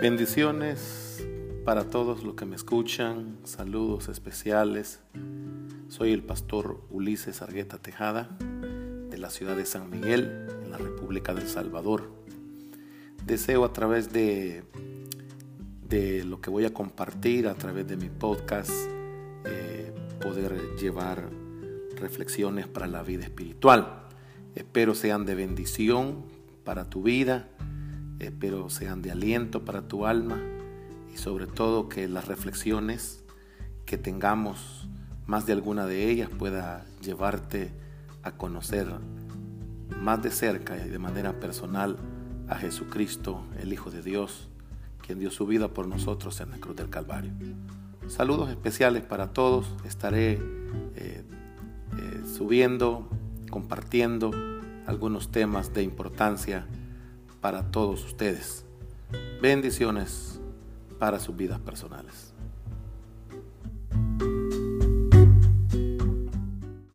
Bendiciones para todos los que me escuchan, saludos especiales. Soy el pastor Ulises Argueta Tejada de la ciudad de San Miguel, en la República del Salvador. Deseo a través de, de lo que voy a compartir, a través de mi podcast, eh, poder llevar reflexiones para la vida espiritual. Espero sean de bendición para tu vida espero sean de aliento para tu alma y sobre todo que las reflexiones que tengamos, más de alguna de ellas, pueda llevarte a conocer más de cerca y de manera personal a Jesucristo, el Hijo de Dios, quien dio su vida por nosotros en la cruz del Calvario. Saludos especiales para todos. Estaré eh, eh, subiendo, compartiendo algunos temas de importancia para todos ustedes. Bendiciones para sus vidas personales.